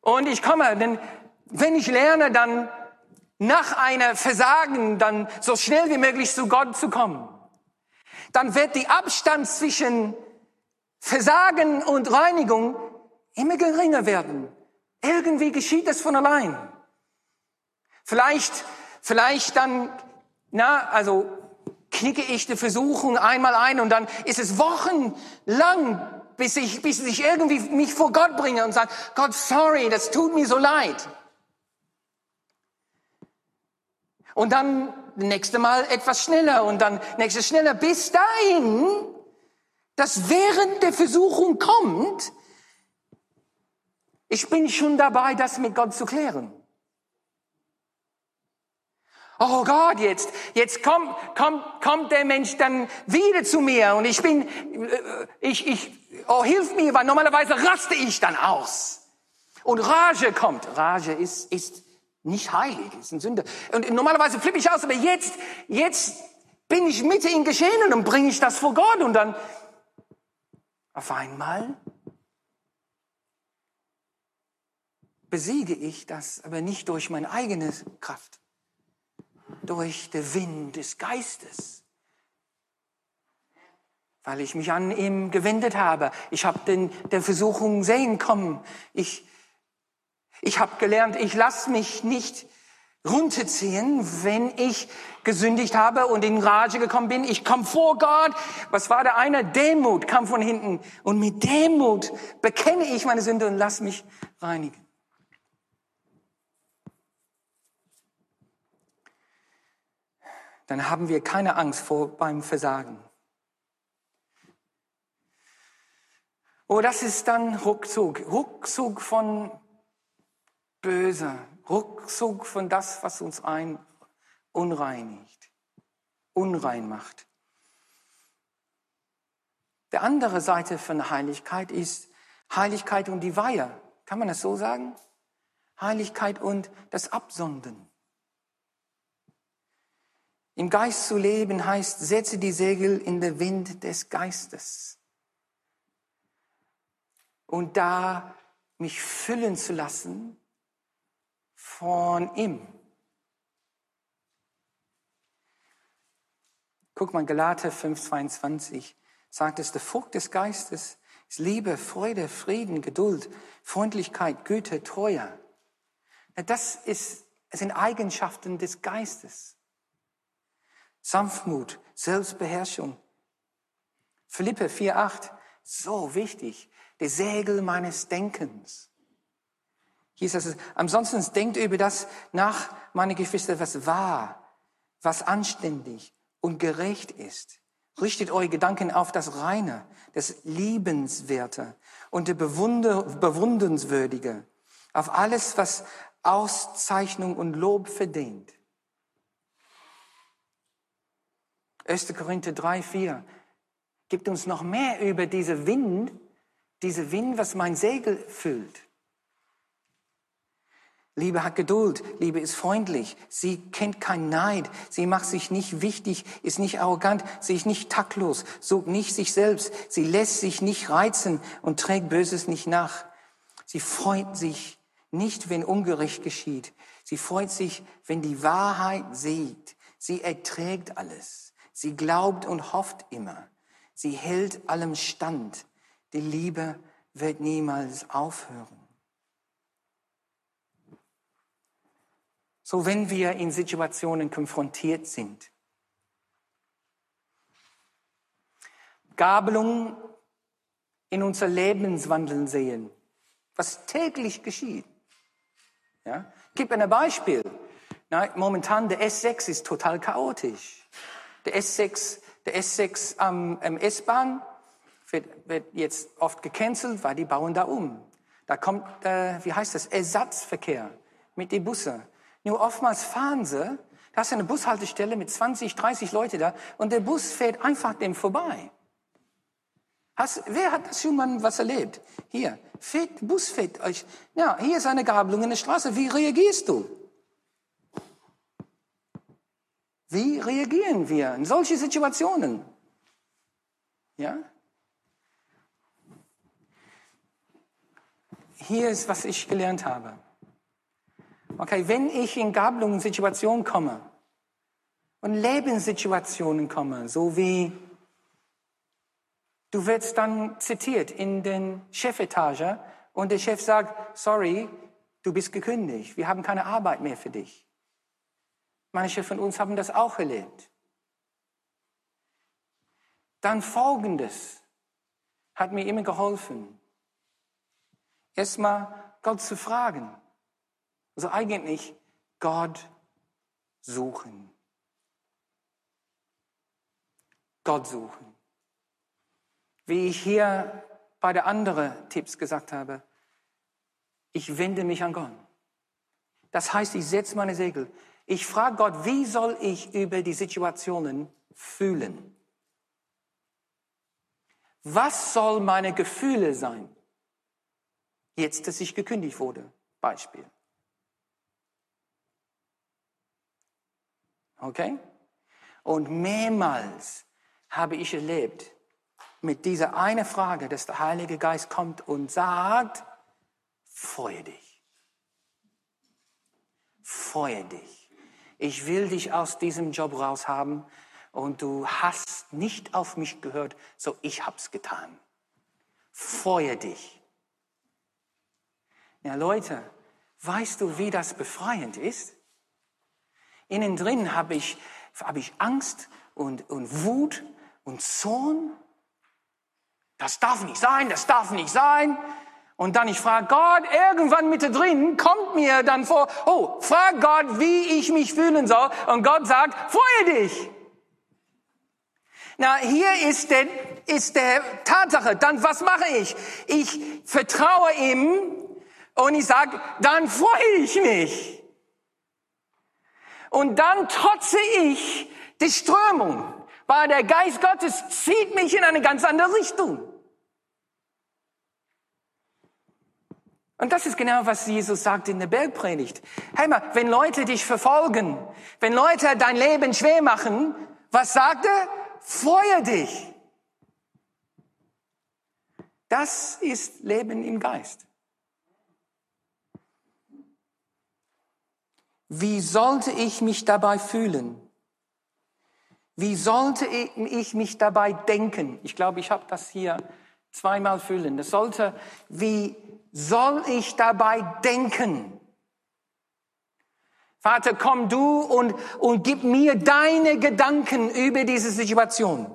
Und ich komme, denn wenn ich lerne, dann nach einer Versagen, dann so schnell wie möglich zu Gott zu kommen, dann wird die Abstand zwischen Versagen und Reinigung immer geringer werden. Irgendwie geschieht das von allein. Vielleicht, vielleicht dann, na, also knicke ich die Versuchung einmal ein und dann ist es wochenlang, bis ich, bis ich irgendwie mich vor Gott bringe und sage, Gott, sorry, das tut mir so leid. Und dann nächste Mal etwas schneller und dann nächstes schneller, bis dahin, dass während der Versuchung kommt, ich bin schon dabei, das mit Gott zu klären. Oh Gott, jetzt, jetzt kommt, kommt, kommt der Mensch dann wieder zu mir und ich bin, äh, ich, ich, oh, hilf mir, weil normalerweise raste ich dann aus. Und Rage kommt. Rage ist, ist nicht heilig, ist ein Sünder. Und normalerweise flippe ich aus, aber jetzt, jetzt bin ich mitten im Geschehen und dann bringe ich das vor Gott und dann auf einmal besiege ich das, aber nicht durch meine eigene Kraft, durch den Wind des Geistes, weil ich mich an ihm gewendet habe. Ich habe den der Versuchung sehen kommen. Ich ich habe gelernt, ich lasse mich nicht runterziehen, wenn ich gesündigt habe und in Rage gekommen bin. Ich komme vor Gott. Was war der eine? Demut kam von hinten. Und mit Demut bekenne ich meine Sünde und lass mich reinigen. Dann haben wir keine Angst vor beim Versagen. Oh, das ist dann Ruckzug. Ruckzug von böse, Ruckzug von das, was uns ein unreinigt, unrein macht. Der andere Seite von Heiligkeit ist Heiligkeit und die Weihe. Kann man das so sagen? Heiligkeit und das Absonden. Im Geist zu leben heißt, setze die Segel in den Wind des Geistes. Und da mich füllen zu lassen von ihm. Guck mal, Galater 5,22 sagt es, der Frucht des Geistes ist Liebe, Freude, Frieden, Geduld, Freundlichkeit, Güte, Treue. Das ist, sind Eigenschaften des Geistes. Sanftmut, Selbstbeherrschung. Philippe 4,8, so wichtig, der Segel meines Denkens. Hier ist es, ansonsten denkt über das nach, meine Geschwister, was wahr, was anständig und gerecht ist. Richtet eure Gedanken auf das Reine, das Liebenswerte und das Bewunder Bewundernswürdige, auf alles, was Auszeichnung und Lob verdient. 1. Korinther 3, 4 gibt uns noch mehr über diese Wind, diese Wind, was mein Segel füllt. Liebe hat Geduld, Liebe ist freundlich, sie kennt keinen Neid, sie macht sich nicht wichtig, ist nicht arrogant, sie ist nicht taktlos, sucht nicht sich selbst, sie lässt sich nicht reizen und trägt Böses nicht nach. Sie freut sich nicht, wenn Ungerecht geschieht. Sie freut sich, wenn die Wahrheit sieht. Sie erträgt alles. Sie glaubt und hofft immer. Sie hält allem stand. Die Liebe wird niemals aufhören. So wenn wir in Situationen konfrontiert sind. Gabelung in unser Lebenswandeln sehen, was täglich geschieht. Ja? Ich gebe ein Beispiel. Na, momentan der S6 ist total chaotisch. Der S6, der S6 am, am S-Bahn wird, wird, jetzt oft gecancelt, weil die bauen da um. Da kommt, äh, wie heißt das, Ersatzverkehr mit den Bussen. Nur oftmals fahren sie, da ist eine Bushaltestelle mit 20, 30 Leute da und der Bus fährt einfach dem vorbei. Hast, wer hat das schon mal was erlebt? Hier, fährt, Bus fährt euch. Ja, hier ist eine Gabelung in der Straße. Wie reagierst du? Wie reagieren wir in solche Situationen? Ja? Hier ist, was ich gelernt habe. Okay, wenn ich in Gabelungssituationen komme und Lebenssituationen komme, so wie du wirst dann zitiert in den Chefetage und der Chef sagt, sorry, du bist gekündigt, wir haben keine Arbeit mehr für dich. Manche von uns haben das auch erlebt. Dann Folgendes hat mir immer geholfen. Erstmal Gott zu fragen. Also eigentlich Gott suchen. Gott suchen. Wie ich hier bei der anderen Tipps gesagt habe, ich wende mich an Gott. Das heißt, ich setze meine Segel. Ich frage Gott, wie soll ich über die Situationen fühlen? Was soll meine Gefühle sein? Jetzt, dass ich gekündigt wurde. Beispiel. Okay? Und mehrmals habe ich erlebt, mit dieser eine Frage, dass der Heilige Geist kommt und sagt, freue dich. Freue dich. Ich will dich aus diesem Job raushaben und du hast nicht auf mich gehört, so ich hab's getan. Freue dich. Ja, Leute, weißt du, wie das befreiend ist? Innen drin habe ich, habe ich Angst und, und Wut und Zorn. Das darf nicht sein, das darf nicht sein. Und dann ich frage Gott, irgendwann mittendrin kommt mir dann vor, oh, frag Gott, wie ich mich fühlen soll. Und Gott sagt, freue dich. Na, hier ist der, ist der Tatsache. Dann was mache ich? Ich vertraue ihm und ich sage, dann freue ich mich. Und dann trotze ich die Strömung, weil der Geist Gottes zieht mich in eine ganz andere Richtung. Und das ist genau, was Jesus sagt in der Bergpredigt. Hey mal, wenn Leute dich verfolgen, wenn Leute dein Leben schwer machen, was sagt er? Freue dich. Das ist Leben im Geist. Wie sollte ich mich dabei fühlen? Wie sollte ich mich dabei denken? Ich glaube, ich habe das hier zweimal fühlen. Das sollte, wie soll ich dabei denken? Vater, komm du und, und gib mir deine Gedanken über diese Situation.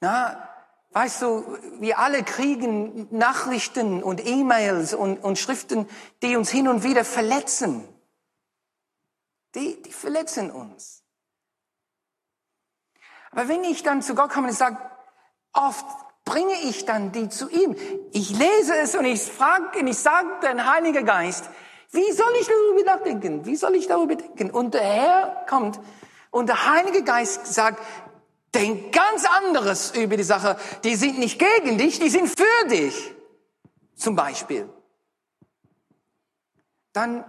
Na, weißt du, wir alle kriegen Nachrichten und E-Mails und, und Schriften, die uns hin und wieder verletzen. Die, die verletzen uns. Aber wenn ich dann zu Gott komme und sage, oft bringe ich dann die zu ihm. Ich lese es und ich frage und ich sage den Heiligen Geist, wie soll ich darüber nachdenken? Wie soll ich darüber denken? Und der Herr kommt und der Heilige Geist sagt, denk ganz anderes über die Sache. Die sind nicht gegen dich, die sind für dich. Zum Beispiel. Dann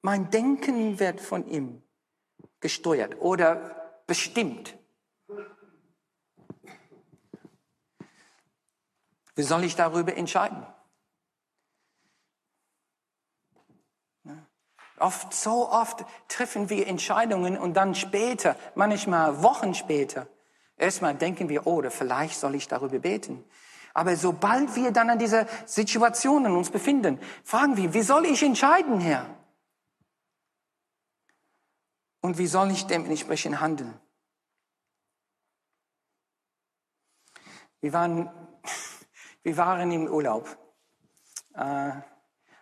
mein Denken wird von ihm gesteuert oder bestimmt. Wie soll ich darüber entscheiden? Oft, so oft treffen wir Entscheidungen und dann später, manchmal Wochen später, erstmal denken wir, oh, oder vielleicht soll ich darüber beten. Aber sobald wir dann an dieser Situation uns befinden, fragen wir, wie soll ich entscheiden, Herr? Und wie soll ich dementsprechend handeln? Wir waren wir waren im Urlaub. Äh,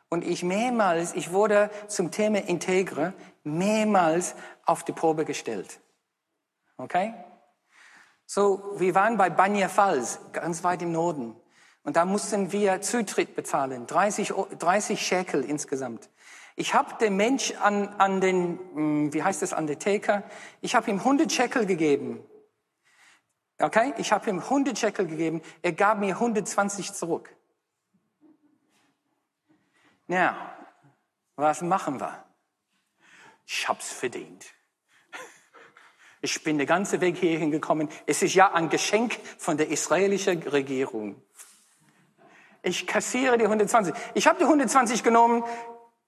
und ich mehrmals, ich wurde zum Thema Integre mehrmals auf die Probe gestellt. Okay? So, wir waren bei Banja Falls, ganz weit im Norden. Und da mussten wir Zutritt bezahlen, 30, 30 Shekel insgesamt. Ich habe dem Mensch an, an den, hm, wie heißt das, an der Theke, ich habe ihm 100 Shekel gegeben. Okay? Ich habe ihm 100 Shekel gegeben, er gab mir 120 zurück. Na, was machen wir? Ich hab's verdient. Ich bin den ganzen Weg hierhin gekommen. Es ist ja ein Geschenk von der israelischen Regierung. Ich kassiere die 120. Ich habe die 120 genommen,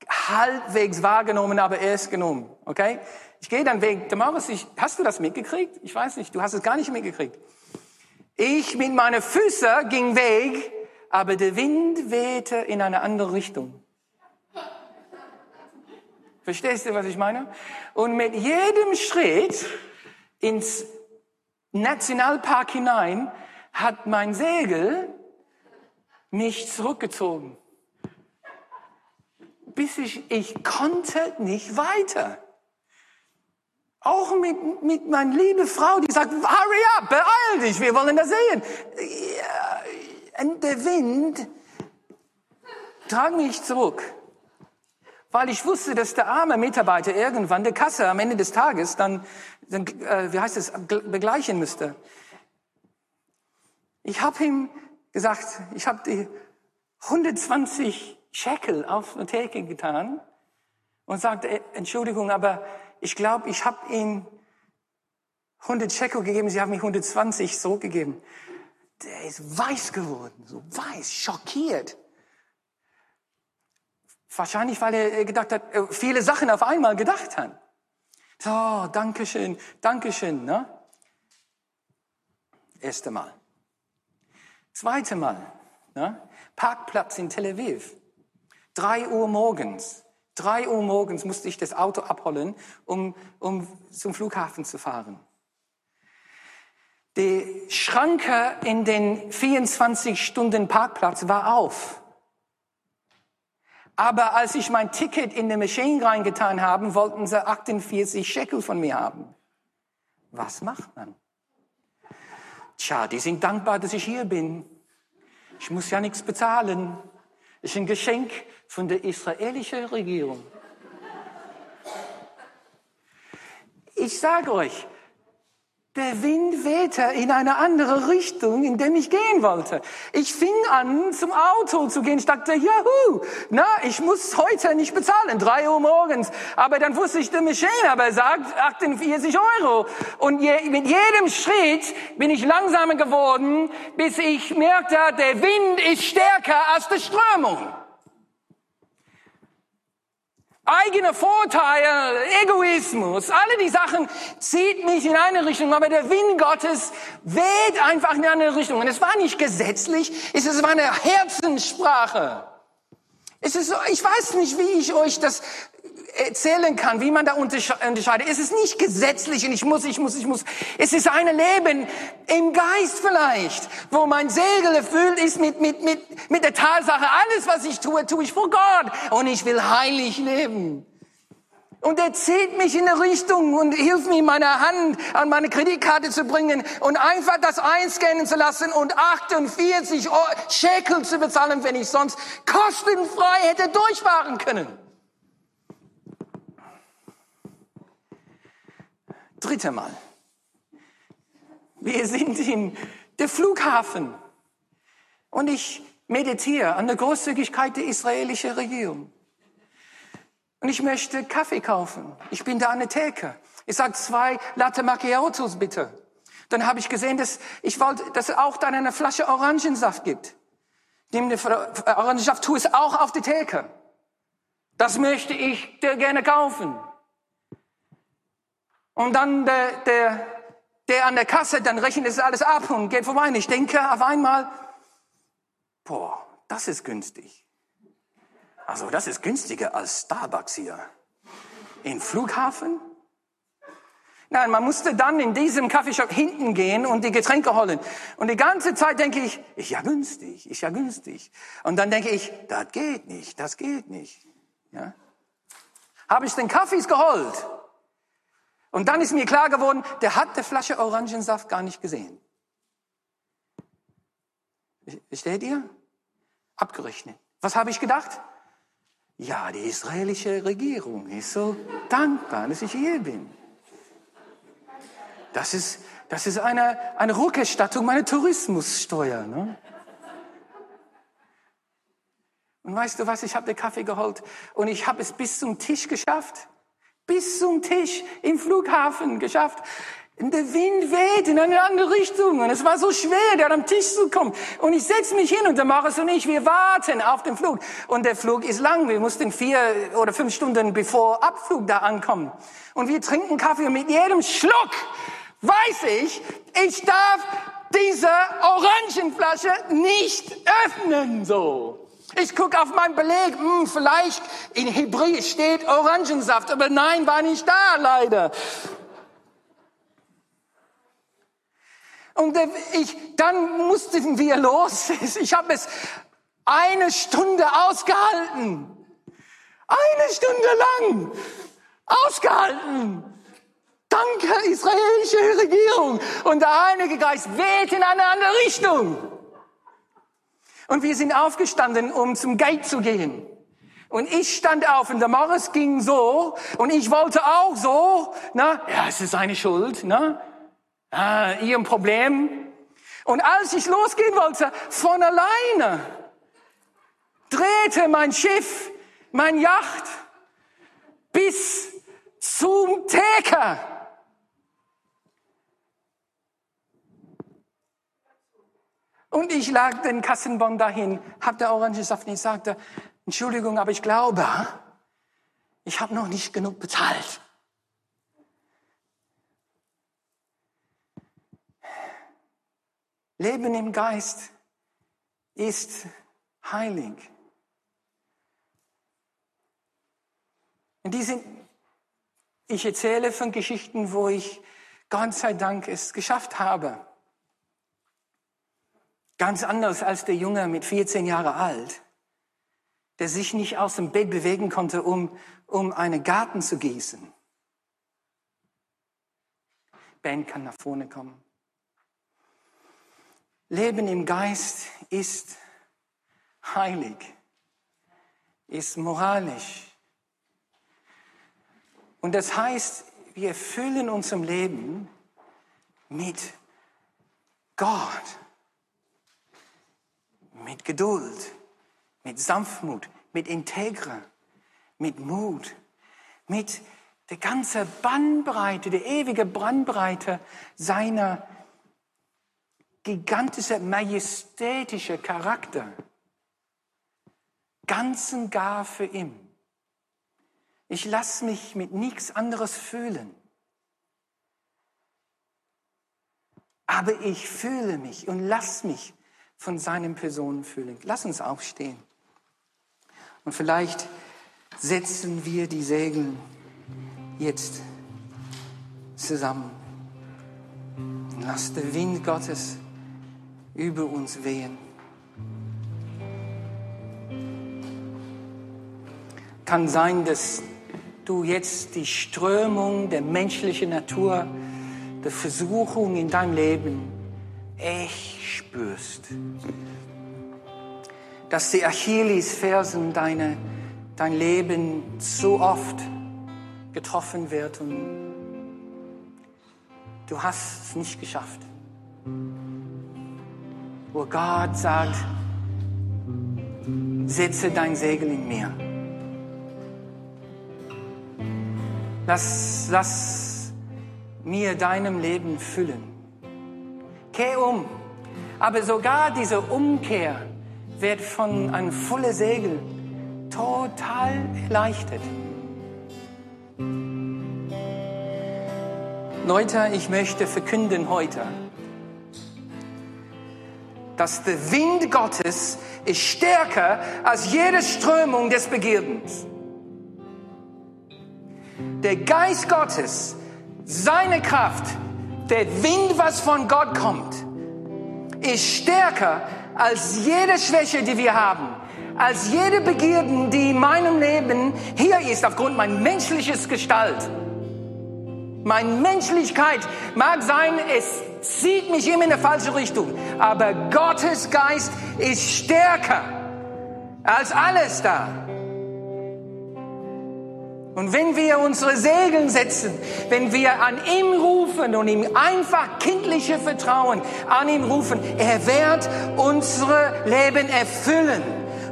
halbwegs wahrgenommen, aber erst genommen. Okay? Ich gehe dann weg. Damaris, ich, hast du das mitgekriegt? Ich weiß nicht, du hast es gar nicht mitgekriegt. Ich mit meinen Füßen ging weg, aber der Wind wehte in eine andere Richtung. Verstehst du, was ich meine? Und mit jedem Schritt ins Nationalpark hinein hat mein Segel mich zurückgezogen. Bis ich, ich konnte nicht weiter. Auch mit, mit meiner lieben Frau, die sagt, hurry up, beeil dich, wir wollen das sehen. Und der Wind trag mich zurück. Weil ich wusste, dass der arme Mitarbeiter irgendwann der Kasse am Ende des Tages dann, dann äh, wie heißt es, begleichen müsste. Ich habe ihm gesagt, ich habe die 120 Shekel auf eine Theke getan und sagte, Entschuldigung, aber ich glaube, ich habe ihm 100 Shekel gegeben, sie haben mir 120 so gegeben. Der ist weiß geworden, so weiß, schockiert. Wahrscheinlich, weil er gedacht hat, äh, viele Sachen auf einmal gedacht hat. So, Dankeschön, Dankeschön, ne? Erste Mal. Zweite Mal, ne? Parkplatz in Tel Aviv. Drei Uhr morgens. Drei Uhr morgens musste ich das Auto abholen, um, um zum Flughafen zu fahren. Die Schranke in den 24 Stunden Parkplatz war auf. Aber als ich mein Ticket in die Maschine reingetan habe, wollten sie 48 Shekel von mir haben. Was macht man? Tja, die sind dankbar, dass ich hier bin. Ich muss ja nichts bezahlen. Ist ein Geschenk von der israelischen Regierung. Ich sage euch, der Wind wehte in eine andere Richtung, in dem ich gehen wollte. Ich fing an, zum Auto zu gehen. Ich dachte, juhu, na, ich muss heute nicht bezahlen, drei Uhr morgens. Aber dann wusste ich, der Maschine aber sagt 48 Euro. Und je, mit jedem Schritt bin ich langsamer geworden, bis ich merkte, der Wind ist stärker als die Strömung eigene Vorteile, Egoismus, alle die Sachen zieht mich in eine Richtung, aber der Wind Gottes weht einfach in eine Richtung. Und es war nicht gesetzlich, es war eine Herzenssprache. Es ist so, ich weiß nicht, wie ich euch das erzählen kann, wie man da unterscheidet. Es ist nicht gesetzlich und ich muss, ich muss, ich muss. Es ist ein Leben im Geist vielleicht, wo mein Segel erfüllt ist mit, mit, mit, mit der Tatsache, alles, was ich tue, tue ich vor Gott und ich will heilig leben. Und er zieht mich in eine Richtung und hilft mir, meine Hand an meine Kreditkarte zu bringen und einfach das einscannen zu lassen und 48 Shekel zu bezahlen, wenn ich sonst kostenfrei hätte durchfahren können. Dritte Mal. Wir sind in der Flughafen und ich meditiere an der Großzügigkeit der israelischen Regierung. Und ich möchte Kaffee kaufen. Ich bin da an der Theke. Ich sage zwei Latte Macchiatos bitte. Dann habe ich gesehen, dass ich wollte, dass es auch dann eine Flasche Orangensaft gibt. Nimm den Orangensaft, tu es auch auf die Theke. Das möchte ich dir gerne kaufen. Und dann der, der, der an der Kasse, dann rechnet es alles ab und geht vorbei. Und ich denke auf einmal, boah, das ist günstig. Also das ist günstiger als Starbucks hier. Im Flughafen? Nein, man musste dann in diesem Kaffeeshop hinten gehen und die Getränke holen. Und die ganze Zeit denke ich, ist ja günstig, ist ja günstig. Und dann denke ich, das geht nicht, das geht nicht. Ja? Habe ich den Kaffees geholt? Und dann ist mir klar geworden, der hat der Flasche Orangensaft gar nicht gesehen. Versteht ihr? Abgerechnet. Was habe ich gedacht? Ja, die israelische Regierung ist so dankbar, dass ich hier bin. Das ist, das ist eine, eine Rückerstattung meiner Tourismussteuer. Ne? Und weißt du was, ich habe den Kaffee geholt und ich habe es bis zum Tisch geschafft bis zum Tisch im Flughafen geschafft. Der Wind weht in eine andere Richtung. Und es war so schwer, da am Tisch zu kommen. Und ich setze mich hin und der Maris und ich, wir warten auf den Flug. Und der Flug ist lang. Wir mussten vier oder fünf Stunden bevor Abflug da ankommen. Und wir trinken Kaffee und mit jedem Schluck weiß ich, ich darf diese Orangenflasche nicht öffnen, so. Ich gucke auf mein Beleg, hm, vielleicht in Hebräisch steht Orangensaft, aber nein, war nicht da, leider. Und äh, ich, dann mussten wir los. Ich habe es eine Stunde ausgehalten. Eine Stunde lang ausgehalten. Danke, israelische Regierung. Und der Heilige Geist weht in eine andere Richtung. Und wir sind aufgestanden, um zum Gate zu gehen. Und ich stand auf und der Morris ging so und ich wollte auch so. Na, ja, es ist seine Schuld. Na, ah, ihr Problem. Und als ich losgehen wollte, von alleine drehte mein Schiff, mein Yacht bis zum Theke. Und ich lag den Kassenbon dahin, hab der Orangensaft nicht, sagte, Entschuldigung, aber ich glaube, ich habe noch nicht genug bezahlt. Leben im Geist ist heilig. Und die sind, ich erzähle von Geschichten, wo ich Gott sei Dank es geschafft habe. Ganz anders als der Junge mit 14 Jahre alt, der sich nicht aus dem Bett bewegen konnte, um, um einen Garten zu gießen. Ben kann nach vorne kommen. Leben im Geist ist heilig, ist moralisch. Und das heißt, wir füllen unserem Leben mit Gott, mit Geduld, mit Sanftmut, mit Integre, mit Mut, mit der ganzen Bandbreite, der ewige Bandbreite seiner gigantische, majestätische Charakter. Ganz und gar für ihn. Ich lasse mich mit nichts anderes fühlen. Aber ich fühle mich und lass mich von seinen Personen fühlen. Lass uns aufstehen. Und vielleicht setzen wir die Segel jetzt zusammen. Lass der Wind Gottes über uns wehen. Kann sein, dass du jetzt die Strömung der menschlichen Natur, der Versuchung in deinem Leben echt spürst. Dass die Achillesfersen deine, dein Leben so oft getroffen wird und du hast es nicht geschafft wo Gott sagt, setze dein Segel in mir. Lass, lass mir deinem Leben füllen. Kehr um. Aber sogar diese Umkehr wird von einem vollen Segel total erleichtert. Leute, ich möchte verkünden heute, dass der Wind Gottes ist stärker als jede Strömung des Begierdens. Der Geist Gottes, seine Kraft, der Wind, was von Gott kommt, ist stärker als jede Schwäche, die wir haben, als jede Begierden, die in meinem Leben hier ist, aufgrund mein menschliches Gestalt. Meine Menschlichkeit mag sein, es zieht mich immer in eine falsche Richtung. Aber Gottes Geist ist stärker als alles da. Und wenn wir unsere Segel setzen, wenn wir an ihm rufen und ihm einfach kindliche Vertrauen an ihm rufen, er wird unsere Leben erfüllen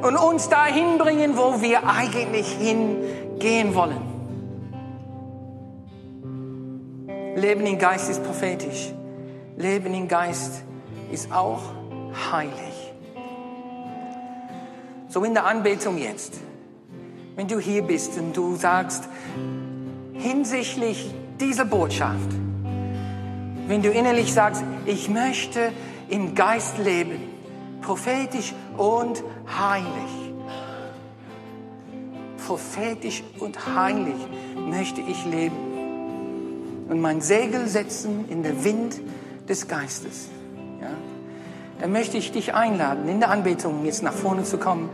und uns dahin bringen, wo wir eigentlich hingehen wollen. Leben im Geist ist prophetisch. Leben im Geist ist auch heilig. So in der Anbetung jetzt, wenn du hier bist und du sagst, hinsichtlich dieser Botschaft, wenn du innerlich sagst, ich möchte im Geist leben, prophetisch und heilig. Prophetisch und heilig möchte ich leben und mein Segel setzen in den Wind des Geistes. Dann möchte ich dich einladen, in der Anbetung jetzt nach vorne zu kommen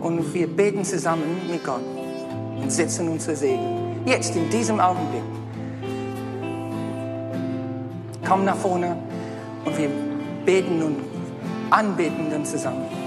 und wir beten zusammen mit Gott und setzen unsere Segen. Jetzt, in diesem Augenblick. Komm nach vorne und wir beten und anbeten dann zusammen.